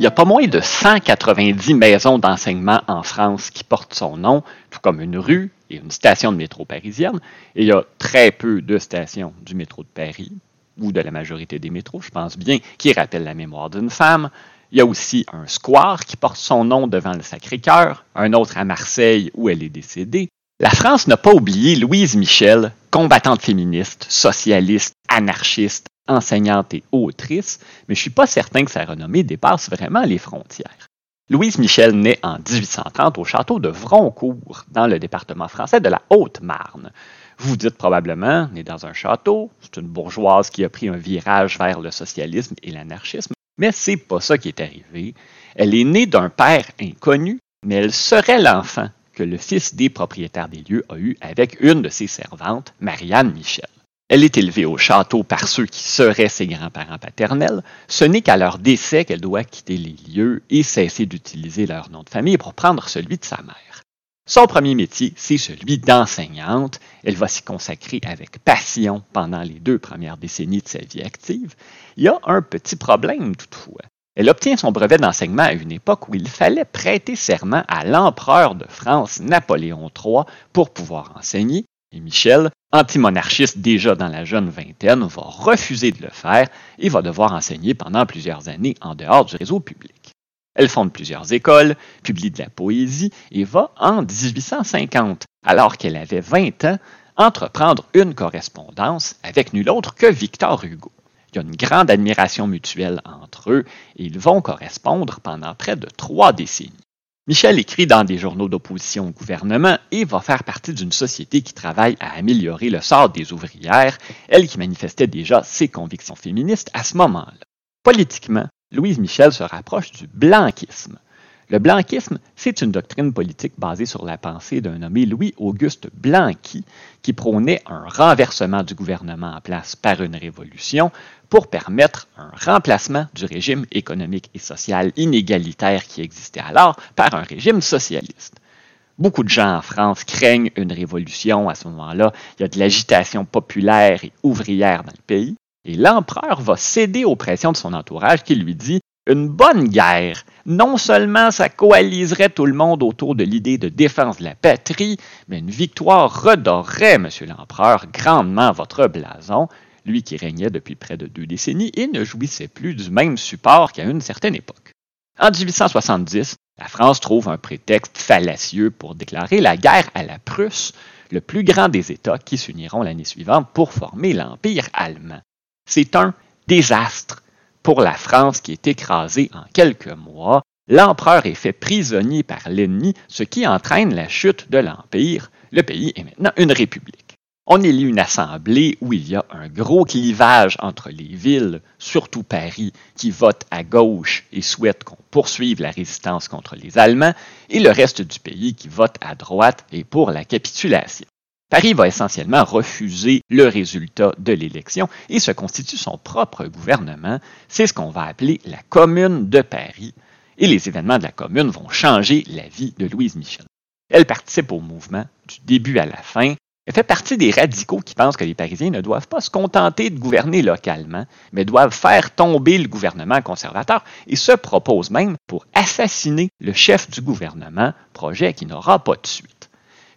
Il y a pas moins de 190 maisons d'enseignement en France qui portent son nom, tout comme une rue et une station de métro parisienne. Et il y a très peu de stations du métro de Paris, ou de la majorité des métros, je pense bien, qui rappellent la mémoire d'une femme. Il y a aussi un square qui porte son nom devant le Sacré-Cœur, un autre à Marseille où elle est décédée. La France n'a pas oublié Louise Michel, combattante féministe, socialiste, anarchiste, enseignante et autrice, mais je ne suis pas certain que sa renommée dépasse vraiment les frontières. Louise Michel naît en 1830 au château de Vroncourt, dans le département français de la Haute-Marne. Vous dites probablement, née dans un château, c'est une bourgeoise qui a pris un virage vers le socialisme et l'anarchisme, mais c'est pas ça qui est arrivé. Elle est née d'un père inconnu, mais elle serait l'enfant que le fils des propriétaires des lieux a eu avec une de ses servantes, Marianne Michel. Elle est élevée au château par ceux qui seraient ses grands-parents paternels. Ce n'est qu'à leur décès qu'elle doit quitter les lieux et cesser d'utiliser leur nom de famille pour prendre celui de sa mère. Son premier métier, c'est celui d'enseignante. Elle va s'y consacrer avec passion pendant les deux premières décennies de sa vie active. Il y a un petit problème toutefois. Elle obtient son brevet d'enseignement à une époque où il fallait prêter serment à l'empereur de France Napoléon III pour pouvoir enseigner, et Michel, antimonarchiste déjà dans la jeune vingtaine, va refuser de le faire et va devoir enseigner pendant plusieurs années en dehors du réseau public. Elle fonde plusieurs écoles, publie de la poésie et va, en 1850, alors qu'elle avait 20 ans, entreprendre une correspondance avec nul autre que Victor Hugo. Il y a une grande admiration mutuelle entre eux et ils vont correspondre pendant près de trois décennies. Michel écrit dans des journaux d'opposition au gouvernement et va faire partie d'une société qui travaille à améliorer le sort des ouvrières, elle qui manifestait déjà ses convictions féministes à ce moment-là. Politiquement, Louise Michel se rapproche du blanquisme. Le blanquisme, c'est une doctrine politique basée sur la pensée d'un nommé Louis-Auguste Blanqui, qui prônait un renversement du gouvernement en place par une révolution pour permettre un remplacement du régime économique et social inégalitaire qui existait alors par un régime socialiste. Beaucoup de gens en France craignent une révolution à ce moment-là. Il y a de l'agitation populaire et ouvrière dans le pays. Et l'empereur va céder aux pressions de son entourage qui lui dit une bonne guerre, non seulement ça coaliserait tout le monde autour de l'idée de défense de la patrie, mais une victoire redorerait, monsieur l'empereur, grandement votre blason, lui qui régnait depuis près de deux décennies et ne jouissait plus du même support qu'à une certaine époque. En 1870, la France trouve un prétexte fallacieux pour déclarer la guerre à la Prusse, le plus grand des États qui s'uniront l'année suivante pour former l'Empire allemand. C'est un désastre pour la France qui est écrasée en quelques mois, l'empereur est fait prisonnier par l'ennemi, ce qui entraîne la chute de l'Empire. Le pays est maintenant une république. On élit une assemblée où il y a un gros clivage entre les villes, surtout Paris, qui vote à gauche et souhaite qu'on poursuive la résistance contre les Allemands, et le reste du pays qui vote à droite et pour la capitulation. Paris va essentiellement refuser le résultat de l'élection et se constitue son propre gouvernement. C'est ce qu'on va appeler la Commune de Paris. Et les événements de la Commune vont changer la vie de Louise Michel. Elle participe au mouvement du début à la fin. Elle fait partie des radicaux qui pensent que les Parisiens ne doivent pas se contenter de gouverner localement, mais doivent faire tomber le gouvernement conservateur et se propose même pour assassiner le chef du gouvernement, projet qui n'aura pas de suite.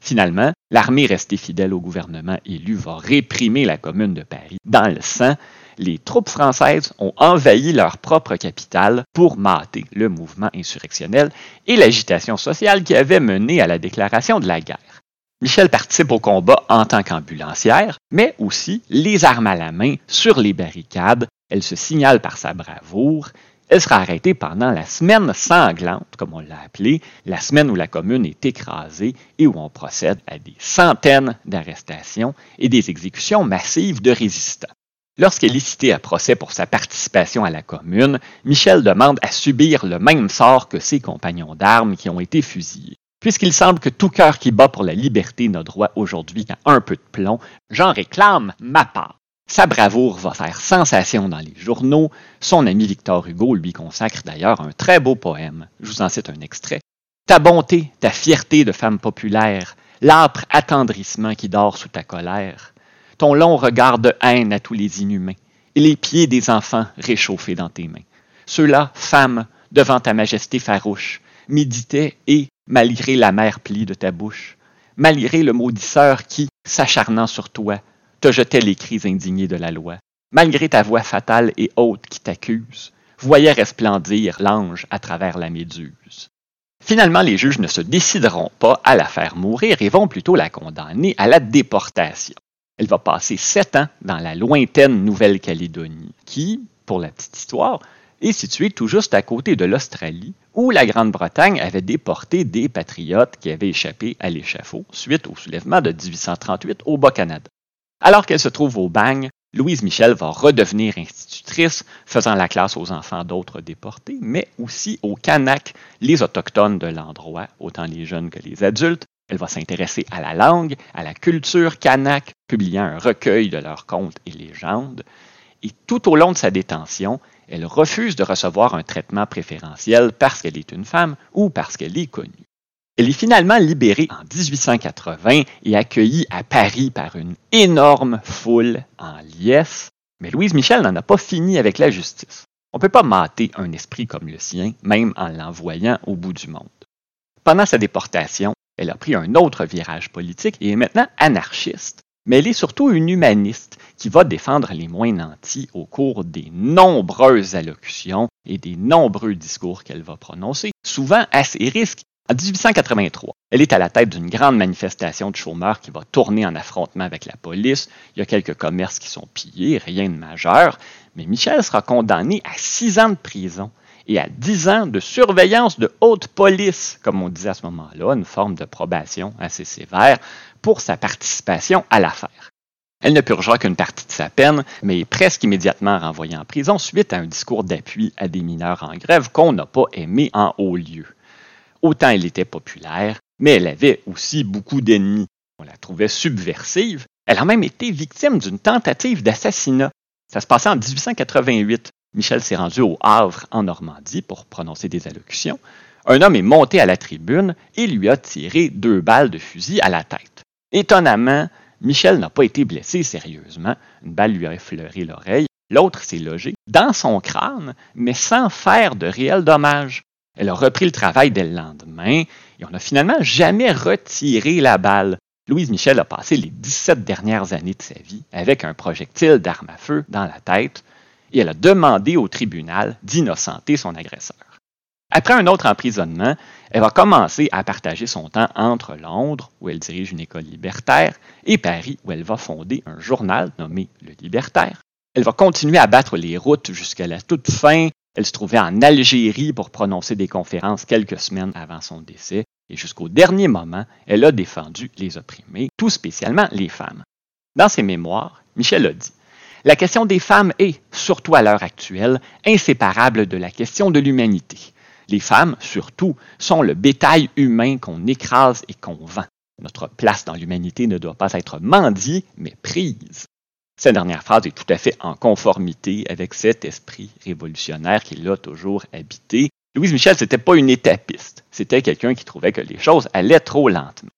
Finalement, l'armée restée fidèle au gouvernement élu va réprimer la commune de Paris. Dans le sang, les troupes françaises ont envahi leur propre capitale pour mater le mouvement insurrectionnel et l'agitation sociale qui avait mené à la déclaration de la guerre. Michel participe au combat en tant qu'ambulancière, mais aussi les armes à la main sur les barricades. Elle se signale par sa bravoure elle sera arrêtée pendant la semaine sanglante, comme on l'a appelée, la semaine où la commune est écrasée et où on procède à des centaines d'arrestations et des exécutions massives de résistants. Lorsqu'elle est citée à procès pour sa participation à la commune, Michel demande à subir le même sort que ses compagnons d'armes qui ont été fusillés. Puisqu'il semble que tout cœur qui bat pour la liberté n'a droit aujourd'hui qu'à un peu de plomb, j'en réclame ma part. Sa bravoure va faire sensation dans les journaux. Son ami Victor Hugo lui consacre d'ailleurs un très beau poème. Je vous en cite un extrait. Ta bonté, ta fierté de femme populaire, l'âpre attendrissement qui dort sous ta colère, ton long regard de haine à tous les inhumains, et les pieds des enfants réchauffés dans tes mains. Ceux-là, femme, devant ta majesté farouche, méditait et, malgré la mer plie de ta bouche, malgré le maudisseur qui, s'acharnant sur toi, te jetait les cris indignés de la loi, malgré ta voix fatale et haute qui t'accuse, voyait resplendir l'ange à travers la méduse. Finalement, les juges ne se décideront pas à la faire mourir et vont plutôt la condamner à la déportation. Elle va passer sept ans dans la lointaine Nouvelle-Calédonie, qui, pour la petite histoire, est située tout juste à côté de l'Australie, où la Grande-Bretagne avait déporté des patriotes qui avaient échappé à l'échafaud suite au soulèvement de 1838 au Bas-Canada. Alors qu'elle se trouve au bagne, Louise Michel va redevenir institutrice, faisant la classe aux enfants d'autres déportés, mais aussi aux Kanaks, les autochtones de l'endroit, autant les jeunes que les adultes. Elle va s'intéresser à la langue, à la culture kanak, publiant un recueil de leurs contes et légendes. Et tout au long de sa détention, elle refuse de recevoir un traitement préférentiel parce qu'elle est une femme ou parce qu'elle est connue. Elle est finalement libérée en 1880 et accueillie à Paris par une énorme foule en liesse, mais Louise Michel n'en a pas fini avec la justice. On ne peut pas mater un esprit comme le sien, même en l'envoyant au bout du monde. Pendant sa déportation, elle a pris un autre virage politique et est maintenant anarchiste, mais elle est surtout une humaniste qui va défendre les moins nantis au cours des nombreuses allocutions et des nombreux discours qu'elle va prononcer, souvent à ses risques en 1883, elle est à la tête d'une grande manifestation de chômeurs qui va tourner en affrontement avec la police. Il y a quelques commerces qui sont pillés, rien de majeur, mais Michel sera condamné à six ans de prison et à dix ans de surveillance de haute police, comme on disait à ce moment-là, une forme de probation assez sévère, pour sa participation à l'affaire. Elle ne purgera qu'une partie de sa peine, mais est presque immédiatement renvoyée en prison suite à un discours d'appui à des mineurs en grève qu'on n'a pas aimé en haut lieu. Autant elle était populaire, mais elle avait aussi beaucoup d'ennemis. On la trouvait subversive. Elle a même été victime d'une tentative d'assassinat. Ça se passait en 1888. Michel s'est rendu au Havre, en Normandie, pour prononcer des allocutions. Un homme est monté à la tribune et lui a tiré deux balles de fusil à la tête. Étonnamment, Michel n'a pas été blessé sérieusement. Une balle lui a effleuré l'oreille. L'autre s'est logé dans son crâne, mais sans faire de réels dommages. Elle a repris le travail dès le lendemain et on n'a finalement jamais retiré la balle. Louise Michel a passé les 17 dernières années de sa vie avec un projectile d'arme à feu dans la tête et elle a demandé au tribunal d'innocenter son agresseur. Après un autre emprisonnement, elle va commencer à partager son temps entre Londres, où elle dirige une école libertaire, et Paris, où elle va fonder un journal nommé Le Libertaire. Elle va continuer à battre les routes jusqu'à la toute fin elle se trouvait en Algérie pour prononcer des conférences quelques semaines avant son décès, et jusqu'au dernier moment, elle a défendu les opprimés, tout spécialement les femmes. Dans ses mémoires, Michel a dit La question des femmes est, surtout à l'heure actuelle, inséparable de la question de l'humanité. Les femmes, surtout, sont le bétail humain qu'on écrase et qu'on vend. Notre place dans l'humanité ne doit pas être mendiée, mais prise. Cette dernière phrase est tout à fait en conformité avec cet esprit révolutionnaire qui l'a toujours habité. Louise Michel, n'était pas une étapiste. C'était quelqu'un qui trouvait que les choses allaient trop lentement.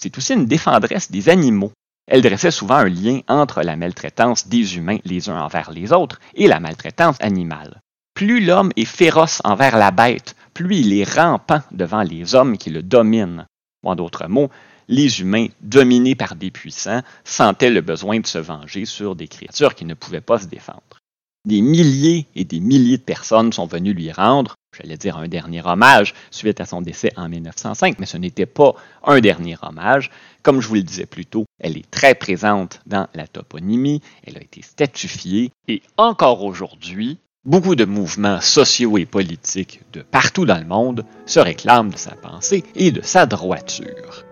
C'est aussi une défendresse des animaux. Elle dressait souvent un lien entre la maltraitance des humains les uns envers les autres et la maltraitance animale. Plus l'homme est féroce envers la bête, plus il est rampant devant les hommes qui le dominent. en d'autres mots, les humains, dominés par des puissants, sentaient le besoin de se venger sur des créatures qui ne pouvaient pas se défendre. Des milliers et des milliers de personnes sont venues lui rendre, j'allais dire un dernier hommage, suite à son décès en 1905, mais ce n'était pas un dernier hommage. Comme je vous le disais plus tôt, elle est très présente dans la toponymie, elle a été statufiée, et encore aujourd'hui, beaucoup de mouvements sociaux et politiques de partout dans le monde se réclament de sa pensée et de sa droiture.